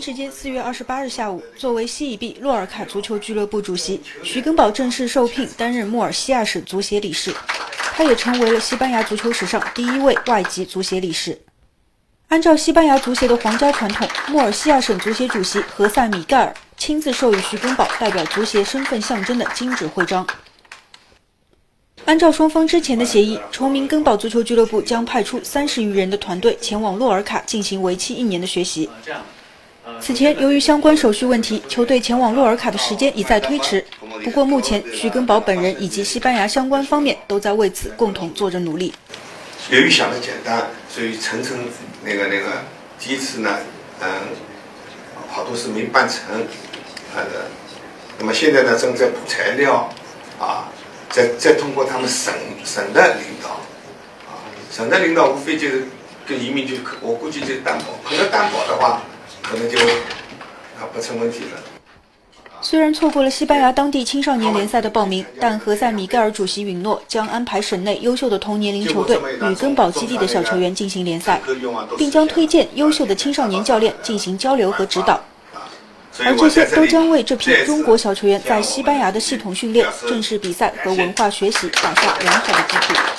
时间四月二十八日下午，作为西乙 B 洛尔卡足球俱乐部主席，徐根宝正式受聘担任穆尔西亚省足协理事。他也成为了西班牙足球史上第一位外籍足协理事。按照西班牙足协的皇家传统，穆尔西亚省足协主席何塞米盖尔亲自授予徐根宝代表足协身份象征的金质徽章。按照双方之前的协议，崇明根宝足球俱乐部将派出三十余人的团队前往洛尔卡进行为期一年的学习。此前，由于相关手续问题，球队前往洛尔卡的时间一再推迟。不过，目前徐根宝本人以及西班牙相关方面都在为此共同做着努力。由于想的简单，所以层层那个那个第一次呢，嗯，好多事没办成，啊的。那么现在呢，正在补材料，啊，再再通过他们省省的领导，啊，省的领导无非就是跟移民局，我估计就担保，可能担保的话。可能就啊不成问题了。虽然错过了西班牙当地青少年联赛的报名，但何塞米盖尔主席允诺将安排省内优秀的同年龄球队与根宝基地的小球员进行联赛，并将推荐优秀的青少年教练进行交流和指导。而这些都将为这批中国小球员在西班牙的系统训练、正式比赛和文化学习打下良好的基础。